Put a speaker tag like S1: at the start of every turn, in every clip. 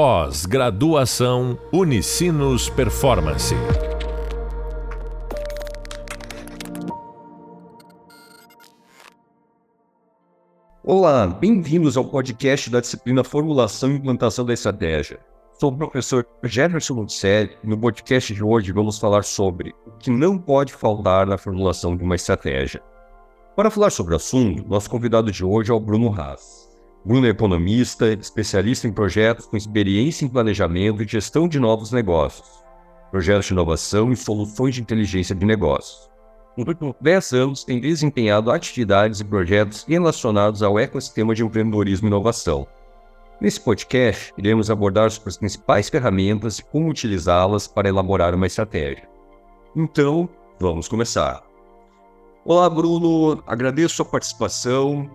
S1: Pós-graduação Unicinos Performance.
S2: Olá, bem-vindos ao podcast da disciplina Formulação e Implantação da Estratégia. Sou o professor Jefferson Lucelli e no podcast de hoje vamos falar sobre o que não pode faltar na formulação de uma estratégia. Para falar sobre o assunto, nosso convidado de hoje é o Bruno Haas. Bruno é economista, especialista em projetos com experiência em planejamento e gestão de novos negócios, projetos de inovação e soluções de inteligência de negócios. Nos últimos 10 anos, tem desempenhado atividades e projetos relacionados ao ecossistema de empreendedorismo e inovação. Nesse podcast, iremos abordar sobre as principais ferramentas e como utilizá-las para elaborar uma estratégia. Então, vamos começar. Olá, Bruno, agradeço a sua participação.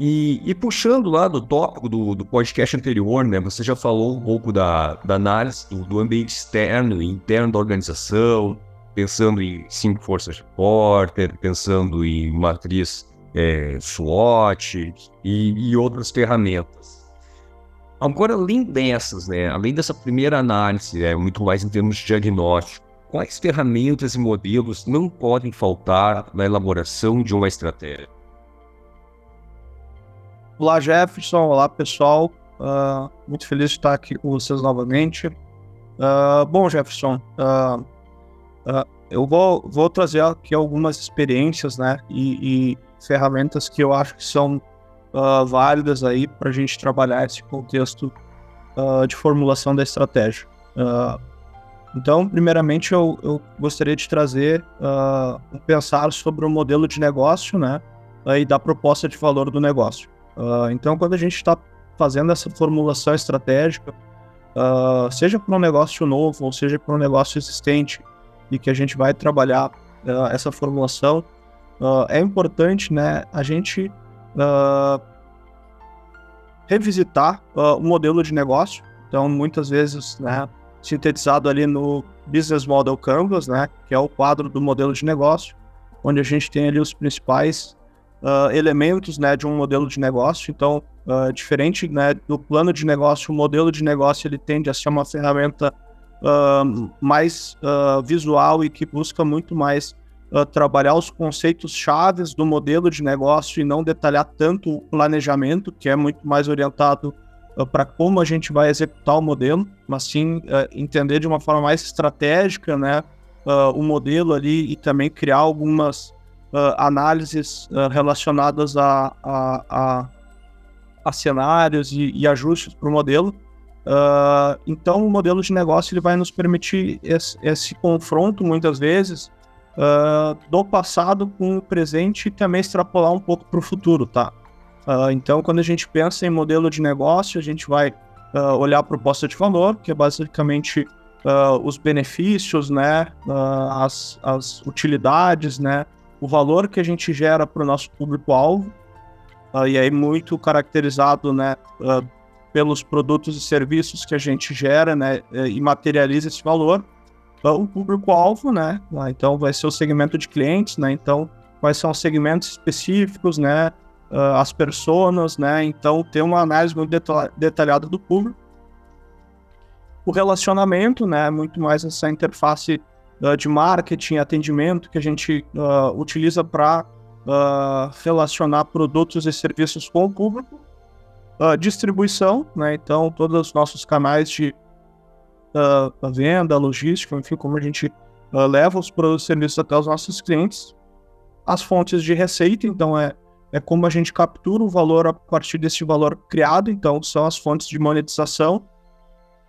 S2: E, e, puxando lá do tópico do, do, podcast anterior, né, você já falou um pouco da, da análise do, do, ambiente externo e interno da organização, pensando em cinco forças de Porter, pensando em matriz é, SWOT e, e, outras ferramentas. Agora, além dessas, né, além dessa primeira análise, é muito mais em termos de diagnóstico, quais ferramentas e modelos não podem faltar na elaboração de uma estratégia?
S3: Olá, Jefferson. Olá, pessoal. Uh, muito feliz de estar aqui com vocês novamente. Uh, bom, Jefferson, uh, eu vou, vou trazer aqui algumas experiências né, e, e ferramentas que eu acho que são válidas aí para a gente trabalhar esse contexto de formulação da estratégia. então, primeiramente, eu, eu, gostaria de trazer um pensar sobre o modelo de negócio né, e da proposta de valor do negócio. Uh, então, quando a gente está fazendo essa formulação estratégica, uh, seja para um negócio novo ou seja para um negócio existente, e que a gente vai trabalhar uh, essa formulação, é importante né, a gente revisitar o modelo de negócio. Então, muitas vezes, né, sintetizado ali no Business Model Canvas, né, que é o quadro do modelo de negócio, onde a gente tem ali os principais uh, elementos né, de um modelo de negócio. Então, uh, diferente né, do plano de negócio, o modelo de negócio ele tende a ser uma ferramenta uh, mais visual e que busca muito mais trabalhar os conceitos chaves do modelo de negócio e não detalhar tanto o planejamento, que é muito mais orientado para como a gente vai executar o modelo, mas sim entender de uma forma mais estratégica, né, o modelo ali e também criar algumas uh, análises uh, relacionadas a, a, a, a cenários e, e ajustes para o modelo. Uh, então, o modelo de negócio ele vai nos permitir esse, esse confronto, muitas vezes, do passado com o presente e também extrapolar um pouco para o futuro, tá? então, quando a gente pensa em modelo de negócio, a gente vai olhar a proposta de valor, que é basicamente os benefícios, né, as, as utilidades, né, o valor que a gente gera para o nosso público-alvo, uh, e aí muito caracterizado né, uh, pelos produtos e serviços que a gente gera né, eh, e materializa esse valor. Uh, o público-alvo, né? então vai ser o segmento de clientes, né? Então, quais são os segmentos específicos, né? as pessoas, né? Então, ter uma análise muito detalhada do público. O relacionamento, né? Muito mais essa interface uh, de marketing, atendimento que a gente uh, utiliza para uh, relacionar produtos e serviços com o público. distribuição, né? Então, todos os nossos canais de venda, logística, enfim, como a gente leva os produtos e serviços até os nossos clientes. As fontes de receita, então, é, é como a gente captura o valor a partir desse valor criado, então, são as fontes de monetização.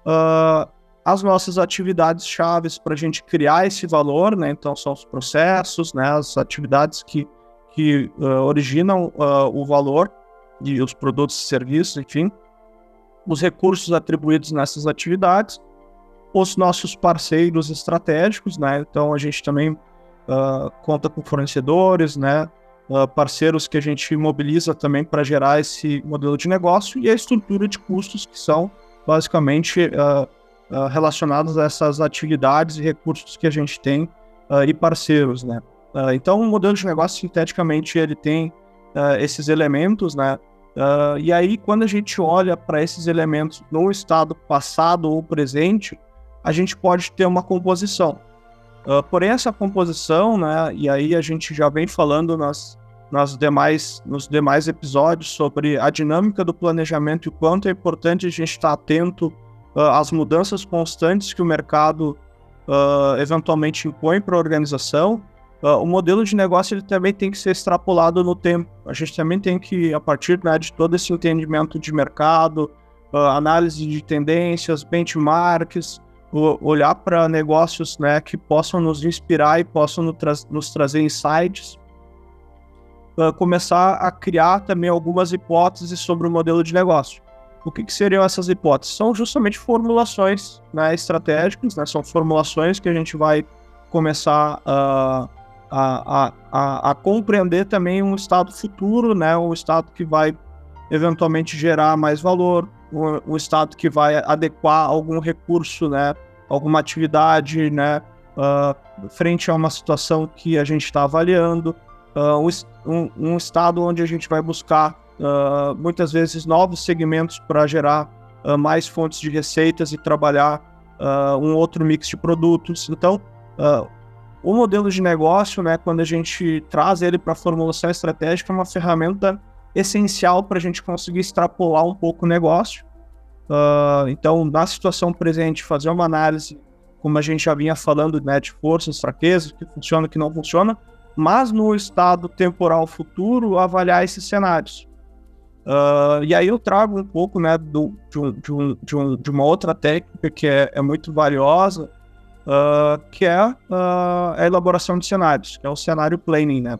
S3: Uh, as nossas atividades chaves para a gente criar esse valor, né? Então são os processos, né? As atividades que, que uh, originam uh, o valor e os produtos e serviços, enfim, os recursos atribuídos nessas atividades, os nossos parceiros estratégicos, né? Então a gente também uh, conta com fornecedores, né? parceiros que a gente mobiliza também para gerar esse modelo de negócio e a estrutura de custos que são basicamente uh, relacionados a essas atividades e recursos que a gente tem uh, e parceiros, né? Uh, então, o modelo de negócio, sinteticamente, ele tem esses elementos, né? E aí, quando a gente olha para esses elementos no estado passado ou presente, a gente pode ter uma composição. Porém, essa composição, né, e aí a gente já vem falando nas, nas demais, nos demais episódios sobre a dinâmica do planejamento e o quanto é importante a gente estar atento uh, às mudanças constantes que o mercado eventualmente impõe para a organização, Uh, o modelo de negócio ele também tem que ser extrapolado no tempo. A gente também tem que, a partir né, de todo esse entendimento de mercado, uh, análise de tendências, benchmarks, uh, olhar para negócios né, que possam nos inspirar e possam nos, tra nos trazer insights, começar a criar também algumas hipóteses sobre o modelo de negócio. O que, que seriam essas hipóteses? São justamente formulações né, estratégicas, né, são formulações que a gente vai começar a a, a, a, compreender também um estado futuro, né, um estado que vai eventualmente gerar mais valor, um, um estado que vai adequar algum recurso, né, alguma atividade, né, uh, frente a uma situação que a gente está avaliando, uh, um, um, estado onde a gente vai buscar uh, muitas vezes novos segmentos para gerar mais fontes de receitas e trabalhar um outro mix de produtos. Então, o modelo de negócio, né, quando a gente traz ele para a formulação estratégica, é uma ferramenta essencial para a gente conseguir extrapolar um pouco o negócio. Uh, então, na situação presente, fazer uma análise, como a gente já vinha falando, né, de forças, fraquezas, o que funciona, o que não funciona, mas no estado temporal futuro, avaliar esses cenários. Uh, e aí eu trago um pouco né, do, de, um, de, um, de, um, de uma outra técnica que é, é muito valiosa, uh, que é uh, a elaboração de cenários, que é o cenário planning, né?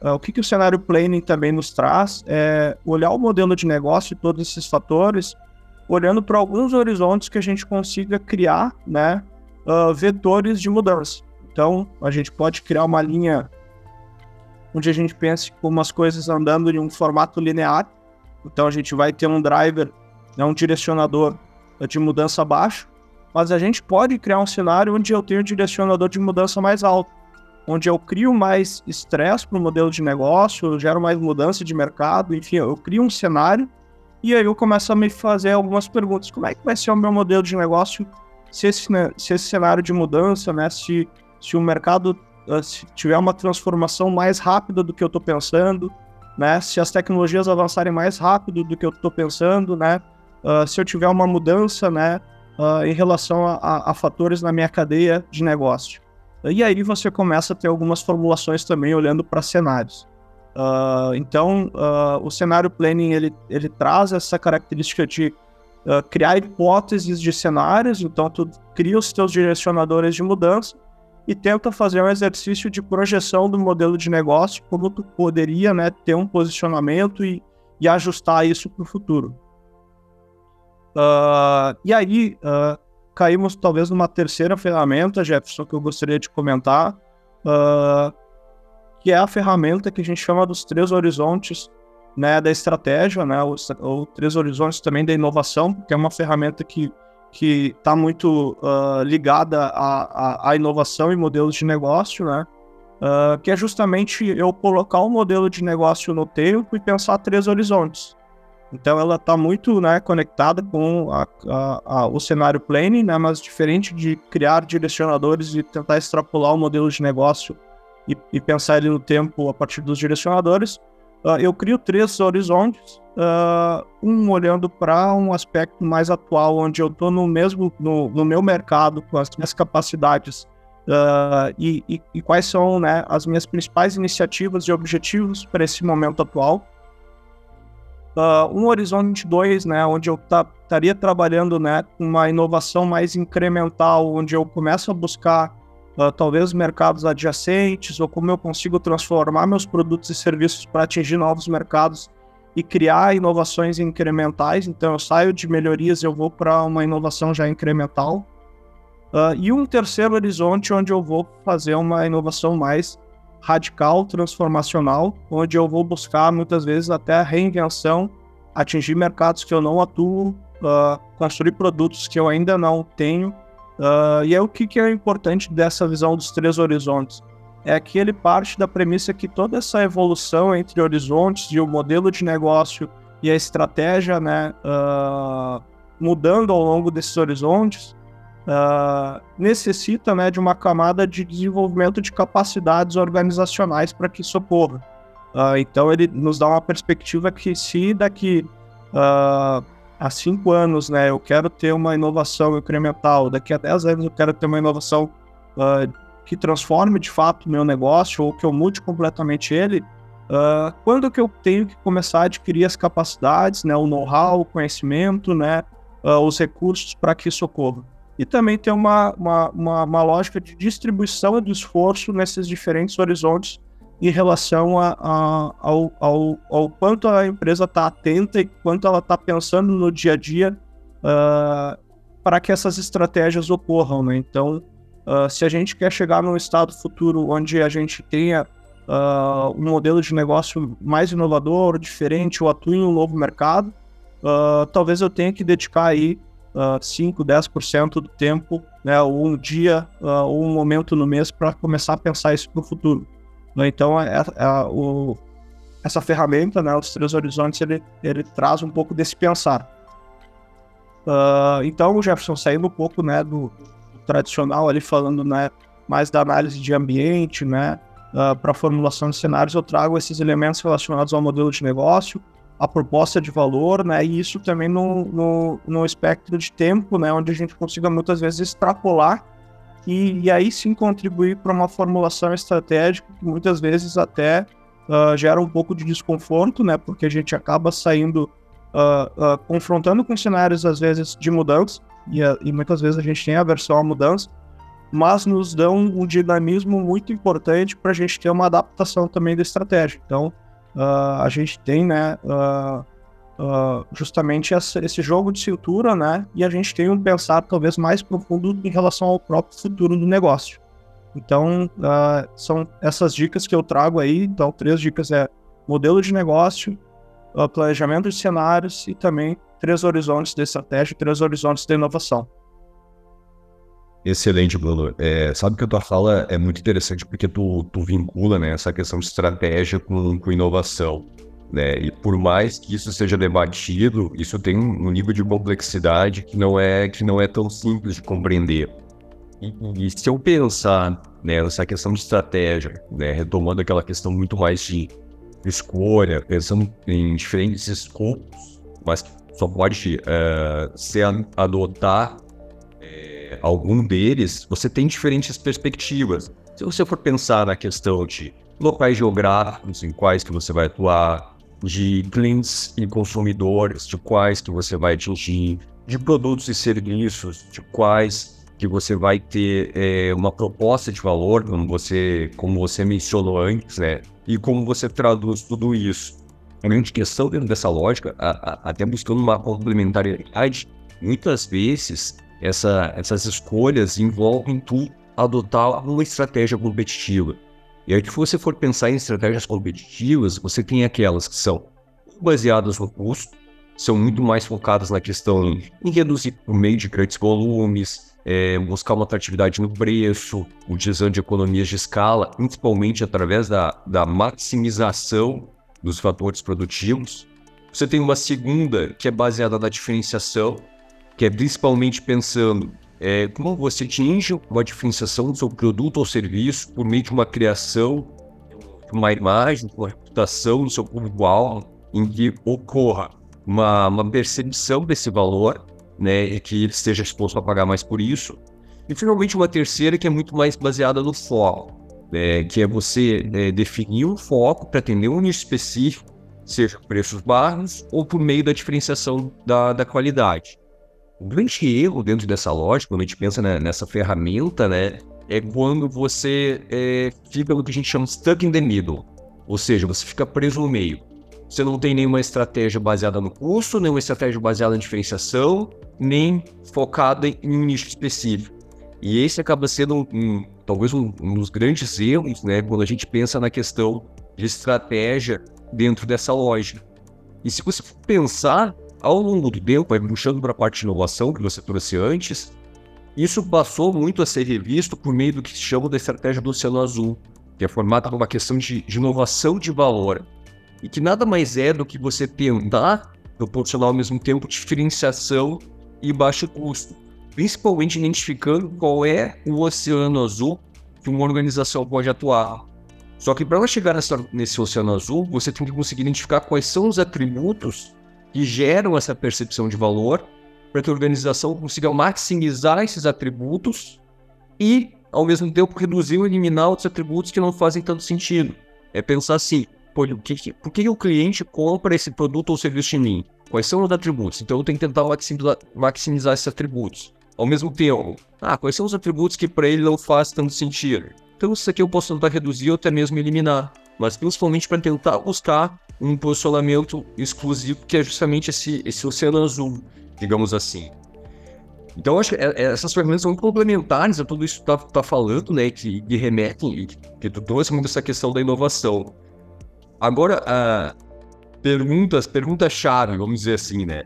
S3: O que, que o cenário planning também nos traz é olhar o modelo de negócio e todos esses fatores, olhando para alguns horizontes que a gente consiga criar, né, vetores de mudança. Então, a gente pode criar uma linha onde a gente pense como as coisas andando em um formato linear. Então, a gente vai ter um driver, né, um direcionador de mudança abaixo, mas a gente pode criar um cenário onde eu tenho um direcionador de mudança mais alto, onde eu crio mais estresse para o modelo de negócio, eu gero mais mudança de mercado, enfim, eu crio um cenário e aí eu começo a me fazer algumas perguntas. Como é que vai ser o meu modelo de negócio se esse, né, se esse cenário de mudança, né, se, se o mercado se tiver uma transformação mais rápida do que eu estou pensando, né, se as tecnologias avançarem mais rápido do que eu estou pensando, né, uh, se eu tiver uma mudança, né, uh, em relação a, a, a, fatores na minha cadeia de negócio. E aí você começa a ter algumas formulações também olhando para cenários. Uh, então, o cenário planning ele, ele traz essa característica de criar hipóteses de cenários, então tu cria os teus direcionadores de mudança e tenta fazer um exercício de projeção do modelo de negócio, como tu poderia né, ter um posicionamento e, e ajustar isso para o futuro. Uh, e aí, uh, caímos talvez numa terceira ferramenta, Jefferson, que eu gostaria de comentar, uh, que é a ferramenta que a gente chama dos três horizontes né, da estratégia, né, ou, ou três horizontes também da inovação, que é uma ferramenta que que está muito ligada à, à, inovação e modelos de negócio, né? que é justamente eu colocar um modelo de negócio no tempo e pensar três horizontes. Então ela está muito né, conectada com a, a, a, o cenário planning, né, mas diferente de criar direcionadores e tentar extrapolar o modelo de negócio e, e pensar ele no tempo a partir dos direcionadores, uh, eu crio três horizontes, uh, um olhando para um aspecto mais atual, onde eu estou no mesmo no, no, meu mercado com as minhas capacidades uh, e, e, e, quais são né, as minhas principais iniciativas e objetivos para esse momento atual. Um horizonte 2, né, onde eu estaria trabalhando né, uma inovação mais incremental, onde eu começo a buscar uh, talvez mercados adjacentes, ou como eu consigo transformar meus produtos e serviços para atingir novos mercados e criar inovações incrementais. Então eu saio de melhorias, eu vou para uma inovação já incremental. Uh, e um terceiro horizonte onde eu vou fazer uma inovação mais radical, transformacional, onde eu vou buscar muitas vezes até a reinvenção, atingir mercados que eu não atuo, uh, construir produtos que eu ainda não tenho. Uh, e é o que, que é importante dessa visão dos três horizontes. É que ele parte da premissa que toda essa evolução entre horizontes e o modelo de negócio e a estratégia, né, uh, mudando ao longo desses horizontes, uh, necessita né, de uma camada de desenvolvimento de capacidades organizacionais para que isso ocorra. Uh, então, ele nos dá uma perspectiva que, se daqui uh, a cinco anos né, eu quero ter uma inovação incremental, daqui a dez anos eu quero ter uma inovação que transforme de fato o meu negócio ou que eu mude completamente ele, Uh, quando que eu tenho que começar a adquirir as capacidades, né, o know-how, o conhecimento, né, uh, os recursos para que isso ocorra? E também tem uma, uma, uma, uma, lógica de distribuição do esforço nesses diferentes horizontes em relação a, a, ao, ao, ao, quanto a empresa está atenta e quanto ela está pensando no dia a dia uh, para que essas estratégias ocorram. Né? Então, se a gente quer chegar num estado futuro onde a gente tenha uh, um modelo de negócio mais inovador, diferente, ou atue em um novo mercado, uh, talvez eu tenha que dedicar aí uh, 5, 10% do tempo, né, ou um dia, uh, ou um momento no mês para começar a pensar isso para o futuro. Né? Então, é, é, é, o, essa ferramenta, né, os três horizontes, ele, ele traz um pouco desse pensar. Uh, então, Jefferson, saindo um pouco né, do, do tradicional ali, falando né, mais da análise de ambiente, né, uh, para a formulação de cenários, eu trago esses elementos relacionados ao modelo de negócio, a proposta de valor, né, e isso também no, no, no espectro de tempo, né, onde a gente consiga muitas vezes extrapolar e, e aí sim contribuir para uma formulação estratégica que muitas vezes até uh, gera um pouco de desconforto, né, porque a gente acaba saindo Uh, uh, confrontando com cenários, às vezes, de mudança, e, e, muitas vezes a gente tem aversão à mudança, mas nos dão um dinamismo muito importante para a gente ter uma adaptação também da estratégia. Então, a gente tem, né, uh, uh, justamente essa, esse jogo de cintura, né, e a gente tem um pensar talvez mais profundo em relação ao próprio futuro do negócio. Então, são essas dicas que eu trago aí. Então, três dicas é modelo de negócio, planejamento de cenários e também três horizontes de estratégia, três horizontes de inovação.
S2: Excelente, Bruno. É, sabe que a tua fala é muito interessante porque tu, tu vincula né, essa questão de estratégia com, com inovação. Né? E por mais que isso seja debatido, isso tem um nível de complexidade que não é, que não é tão simples de compreender. E, e se eu pensar né, nessa questão de estratégia, né, retomando aquela questão muito mais de escolha, pensando em diferentes escopos, mas só pode uh, ser adotar algum deles, você tem diferentes perspectivas. Se você for pensar na questão de locais geográficos em quais que você vai atuar, de clientes e consumidores, de quais que você vai atingir, de produtos e serviços, de quais que você vai ter é, uma proposta de valor, como você, como você mencionou antes, né? E como você traduz tudo isso. A grande questão dentro dessa lógica, a, a, até buscando uma complementariedade, muitas vezes essa, essas escolhas envolvem tu adotar uma estratégia competitiva. E aí, se você for pensar em estratégias competitivas, você tem aquelas que são baseadas no custo, são muito mais focadas na questão em reduzir por meio de grandes volumes, é, buscar uma atratividade no preço, utilizando de economias de escala, principalmente através da, da maximização dos fatores produtivos. Você tem uma segunda que é baseada na diferenciação, que é principalmente pensando é, como você atinge uma diferenciação do seu produto ou serviço por meio de uma criação, uma imagem, uma reputação do seu público-alvo, em que ocorra uma, uma percepção desse valor, né, e que ele esteja disposto a pagar mais por isso. E finalmente uma terceira que é muito mais baseada no foco, né, que é você é, definir um foco para atender um nicho específico, seja preços baixos ou por meio da diferenciação da, da qualidade. O grande erro dentro dessa lógica, quando a gente pensa nessa ferramenta, né, é quando você é, fica no que a gente chama stuck in the middle. Ou seja, você fica preso no meio. Você não tem nenhuma estratégia baseada no custo, nenhuma estratégia baseada em diferenciação, nem focada em um nicho específico. E esse acaba sendo um, um, talvez um, um, dos grandes erros, né, quando a gente pensa na questão de estratégia dentro dessa lógica. E se você pensar ao longo do tempo, aí puxando para a parte de inovação que você trouxe antes, isso passou muito a ser revisto por meio do que se chama da estratégia do Oceano Azul, que é formada por uma questão de, de inovação de valor. e que nada mais é do que você tentar proporcionar ao mesmo tempo diferenciação e baixo custo, principalmente identificando qual é o oceano azul que uma organização pode atuar. Só que para ela chegar nessa, nesse oceano azul, você tem que conseguir identificar quais são os atributos que geram essa percepção de valor para que a organização consiga maximizar esses atributos e, ao mesmo tempo, reduzir ou eliminar outros atributos que não fazem tanto sentido. É pensar assim, por que, por que o cliente compra esse produto ou serviço de mim? Quais são os atributos? Então eu tenho que tentar maximizar, maximizar esses atributos. Ao mesmo tempo, ah, quais são os atributos que para ele não faz tanto sentido? Então isso aqui eu posso tentar reduzir ou até mesmo eliminar. Mas principalmente para tentar buscar um posicionamento exclusivo que é justamente esse, esse oceano azul, digamos assim. Então, acho que é, é, essas ferramentas são complementares a tudo isso que tu tá, tá falando, né? Que, que remetem, que tu trouxe muito essa questão da inovação. Agora, uh, perguntas, pergunta-chave, vamos dizer assim, né?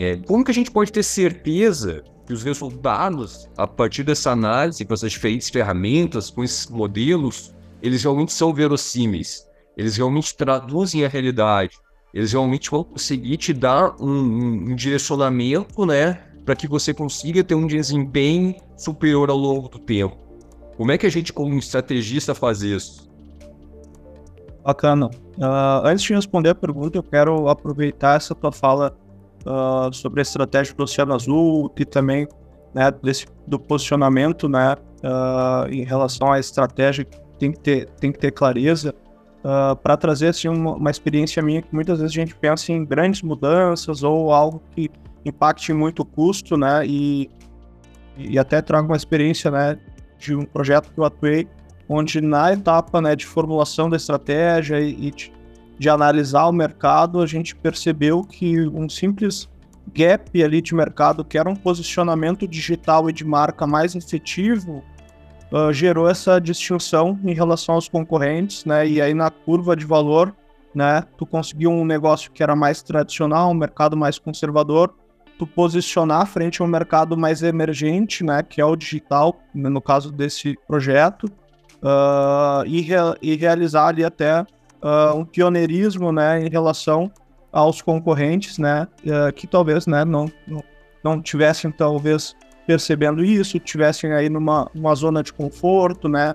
S2: É, como que a gente pode ter certeza que os resultados, a partir dessa análise, com essas diferentes ferramentas, com esses modelos, eles realmente são verossímeis? Eles realmente traduzem a realidade? Eles realmente vão conseguir te dar um, um, um direcionamento, né? Para que você consiga ter um desempenho superior ao longo do tempo. Como é que a gente, como estrategista, faz isso?
S3: Bacana. Uh, antes de responder a pergunta, eu quero aproveitar essa tua fala uh, sobre a estratégia do Oceano Azul e também né, desse, do posicionamento né, uh, em relação à estratégia tem que ter, tem que ter clareza para trazer assim, uma, uma, experiência minha que muitas vezes a gente pensa em grandes mudanças ou algo que impacte muito o custo, né? E, e até trago uma experiência né, de um projeto que eu atuei onde na etapa né, de formulação da estratégia e, de, de, analisar o mercado, a gente percebeu que um simples gap ali de mercado, que era um posicionamento digital e de marca mais efetivo, uh, gerou essa distinção em relação aos concorrentes, né? E aí na curva de valor, né, tu conseguiu um negócio que era mais tradicional, um mercado mais conservador, tu posicionar frente a um mercado mais emergente, né, que é o digital, no caso desse projeto, uh, e, e, realizar ali até uh, um pioneirismo né, em relação aos concorrentes, né, que talvez né, não, não, não tivessem talvez percebendo isso, tivessem aí numa uma zona de conforto, né,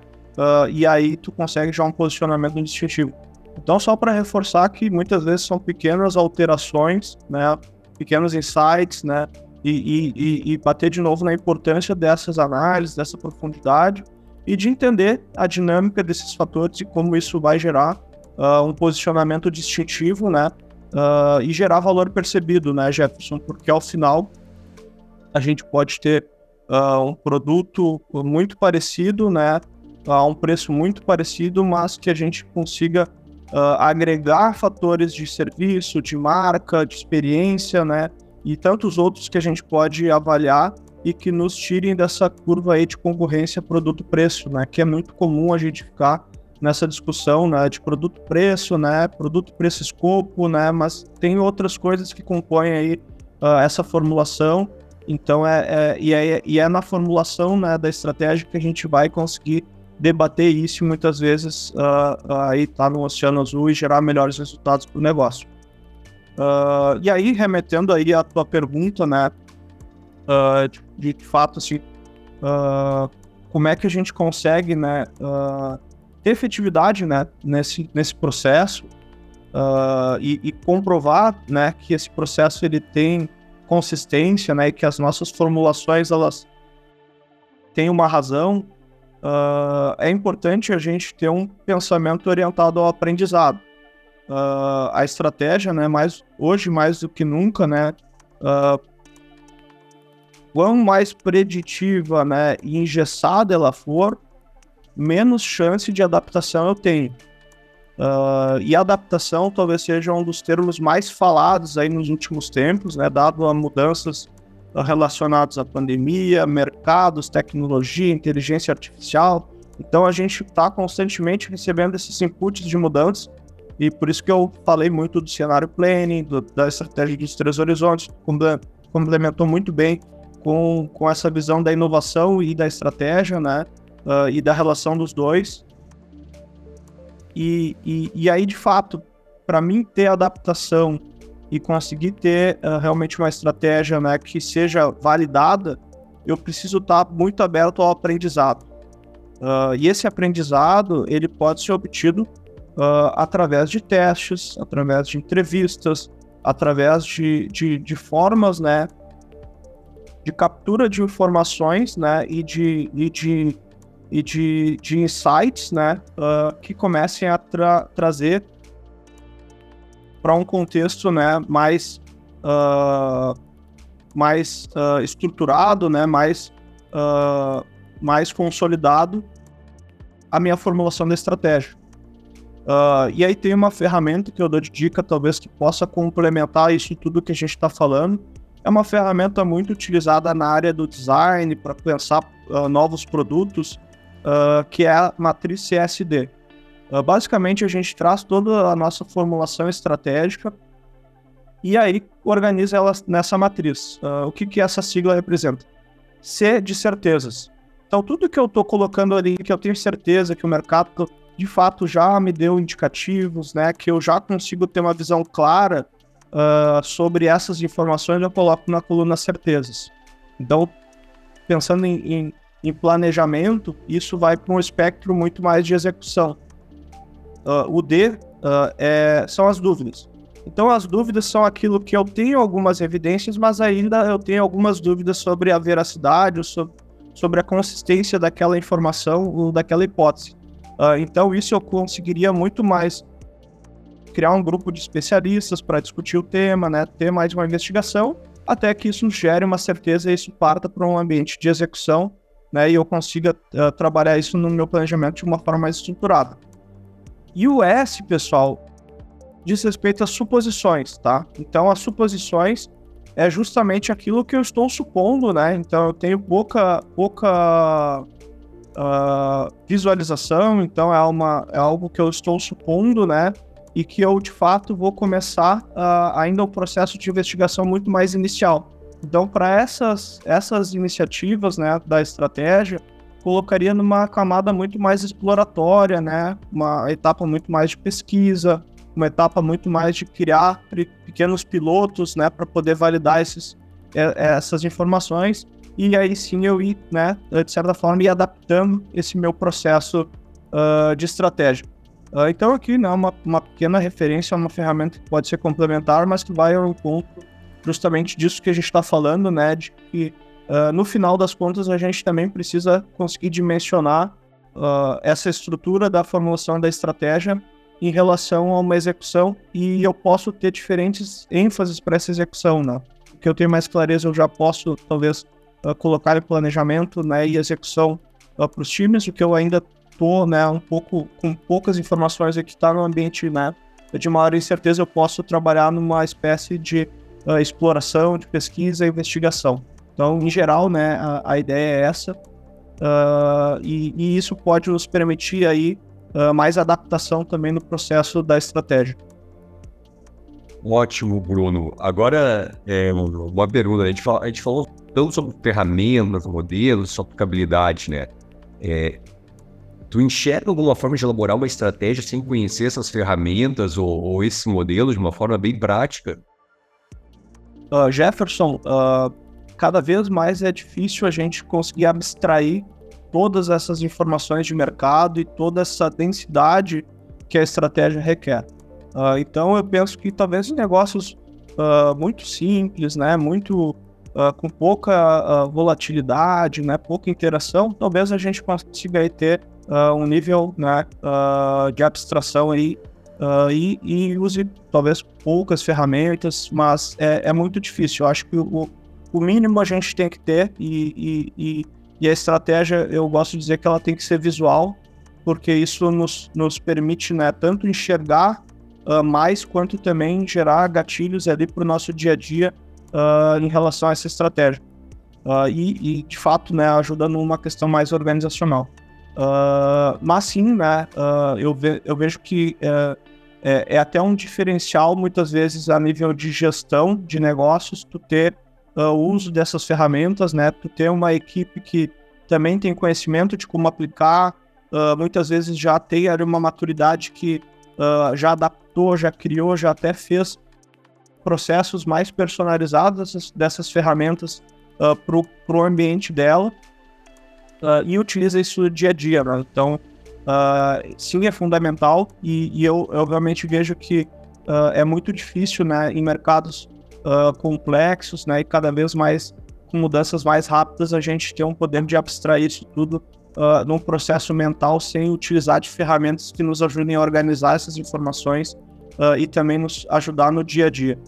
S3: e aí tu consegue já um posicionamento distintivo. Então, só para reforçar que muitas vezes são pequenas alterações, né, pequenos insights, né, e, e, e, bater de novo na importância dessas análises, dessa profundidade, e de entender a dinâmica desses fatores e como isso vai gerar uh, um posicionamento distintivo, né? Uh, e gerar valor percebido, né, Jefferson? Porque ao final a gente pode ter uh, um produto muito parecido, né? A um preço muito parecido, mas que a gente consiga agregar fatores de serviço, de marca, de experiência, né? E tantos outros que a gente pode avaliar e que nos tirem dessa curva aí de concorrência produto-preço, né? Que é muito comum a gente ficar nessa discussão, né? De produto-preço, né? Produto-preço-escopo, né? Mas tem outras coisas que compõem aí uh, essa formulação. Então, é, é, e, é, e é na formulação né, da estratégia que a gente vai conseguir debater isso e muitas vezes uh, aí tá no Oceano Azul e gerar melhores resultados para o negócio. Uh, e aí, remetendo aí à tua pergunta, né? uh, de, de, fato, assim, como é que a gente consegue, né, ter efetividade, né, nesse, nesse processo e, e, comprovar, né, que esse processo ele tem consistência, né, e que as nossas formulações elas têm uma razão. é importante a gente ter um pensamento orientado ao aprendizado. a estratégia, né, mais hoje mais do que nunca, né, Uh, quanto mais preditiva né, e engessada ela for, menos chance de adaptação eu tenho. Uh, e adaptação talvez seja um dos termos mais falados aí nos últimos tempos, né, dado a mudanças relacionadas à pandemia, mercados, tecnologia, inteligência artificial. Então a gente está constantemente recebendo esses inputs de mudanças e por isso que eu falei muito do cenário planning, do, da estratégia dos três horizontes, complementou muito bem com, com essa visão da inovação e da estratégia, né? Uh, e da relação dos dois. E, e, e, aí, de fato, para mim ter adaptação e conseguir ter uh, realmente uma estratégia né, que seja validada, eu preciso estar tá muito aberto ao aprendizado. Uh, e esse aprendizado ele pode ser obtido uh, através de testes, através de entrevistas, através de, de, de, formas né, de captura de informações né, e de, e de, e de, de insights né, uh, que comecem a tra trazer para um contexto né, mais, uh, mais uh, estruturado, né, mais, mais consolidado a minha formulação da estratégia. E aí tem uma ferramenta que eu dou de dica, talvez que possa complementar isso tudo que a gente está falando. É uma ferramenta muito utilizada na área do design para pensar uh, novos produtos, uh, que é a matriz CSD. basicamente, a gente traz toda a nossa formulação estratégica e aí organiza ela nessa matriz. o que, que essa sigla representa? C de certezas. Então, tudo que eu estou colocando ali, que eu tenho certeza que o mercado de fato já me deu indicativos, né, que eu já consigo ter uma visão clara uh, sobre essas informações, eu coloco na coluna certezas. Então, pensando em, em, em planejamento, isso vai para um espectro muito mais de execução. Uh, o D uh, é, são as dúvidas. Então, as dúvidas são aquilo que eu tenho algumas evidências, mas ainda eu tenho algumas dúvidas sobre a veracidade, ou sobre, sobre a consistência daquela informação ou daquela hipótese. Uh, então, isso eu conseguiria muito mais criar um grupo de especialistas para discutir o tema, né, ter mais uma investigação, até que isso gere uma certeza e isso parta para um ambiente de execução, né, e eu consiga uh, trabalhar isso no meu planejamento de uma forma mais estruturada. E o S, pessoal, diz respeito às suposições, tá? Então, as suposições é justamente aquilo que eu estou supondo, né? Então, eu tenho pouca, pouca uh, visualização, então é, uma, é algo que eu estou supondo, né? E que eu de fato vou começar uh, ainda um processo de investigação muito mais inicial. Então, para essas, essas iniciativas né, da estratégia, colocaria numa camada muito mais exploratória, né? Uma etapa muito mais de pesquisa, uma etapa muito mais de criar pequenos pilotos, né, para poder validar esses, essas informações e aí sim eu ir, né, de certa forma, ir adaptando esse meu processo uh, de estratégia. Uh, então aqui, né, uma, uma pequena referência a uma ferramenta que pode ser complementar, mas que vai ao encontro justamente disso que a gente está falando, né, de que uh, no final das contas a gente também precisa conseguir dimensionar essa estrutura da formulação da estratégia em relação a uma execução. E eu posso ter diferentes ênfases para essa execução, né? Que eu tenho mais clareza eu já posso talvez uh, colocar em planejamento né, e execução uh, para os times, o que eu ainda estou né, um pouco com poucas informações aqui, está no ambiente né, de maior incerteza, eu posso trabalhar numa espécie de uh, exploração, de pesquisa e investigação. Então, em geral, né, a, a ideia é essa, e, e, isso pode nos permitir aí mais adaptação também no processo da estratégia.
S2: Ótimo, Bruno. Agora, é, uma pergunta. A gente, fala, a gente falou tanto sobre ferramentas, modelos, sobre aplicabilidade, né? É, tu enxerga alguma forma de elaborar uma estratégia sem conhecer essas ferramentas ou, ou esses modelos de uma forma bem prática?
S3: Uh, Jefferson, uh, cada vez mais é difícil a gente conseguir abstrair todas essas informações de mercado e toda essa densidade que a estratégia requer. Uh, então eu penso que talvez negócios uh, muito simples, né, muito com pouca volatilidade, né, pouca interação, talvez a gente consiga aí ter um nível né, de abstração aí e, e, use talvez poucas ferramentas, mas é, é muito difícil. Eu acho que o, o, mínimo a gente tem que ter e, e, e a estratégia, eu gosto de dizer que ela tem que ser visual, porque isso nos, nos permite né, tanto enxergar uh, mais quanto também gerar gatilhos ali para o nosso dia a dia uh, em relação a essa estratégia. Uh, e, de fato, né, ajuda numa questão mais organizacional. mas sim, né, eu, ve eu vejo que é, é, é, até um diferencial, muitas vezes, a nível de gestão de negócios, tu ter o uso dessas ferramentas, né, tu ter uma equipe que também tem conhecimento de como aplicar, muitas vezes já tem ali, uma maturidade que uh, já adaptou já criou, já até fez processos mais personalizados dessas, ferramentas uh, para o ambiente dela uh, e utiliza isso no dia a dia. Né? Então, uh, sim, é fundamental e, e eu, eu, realmente vejo que é muito difícil né, em mercados complexos né, e cada vez mais com mudanças mais rápidas a gente ter um poder de abstrair isso tudo uh, num processo mental sem utilizar de ferramentas que nos ajudem a organizar essas informações uh, e também nos ajudar no dia a dia.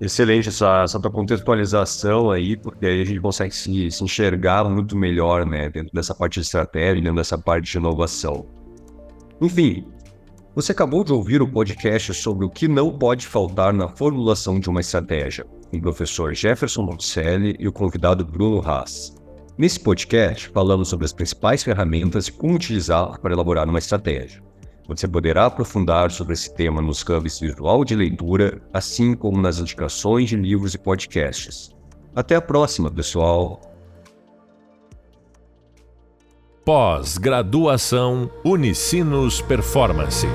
S2: Excelente essa, essa tua contextualização aí, porque aí a gente consegue se, se enxergar muito melhor, né, dentro dessa parte de estratégia, dentro dessa parte de inovação. Enfim, você acabou de ouvir o podcast sobre o que não pode faltar na formulação de uma estratégia, com o professor Jefferson Monticelli e o convidado Bruno Haas. Nesse podcast, falamos sobre as principais ferramentas e como utilizar para elaborar uma estratégia. Você poderá aprofundar sobre esse tema nos hubs visual de leitura, assim como nas indicações de livros e podcasts. Até a próxima, pessoal!
S1: Pós-graduação Unicinos Performance.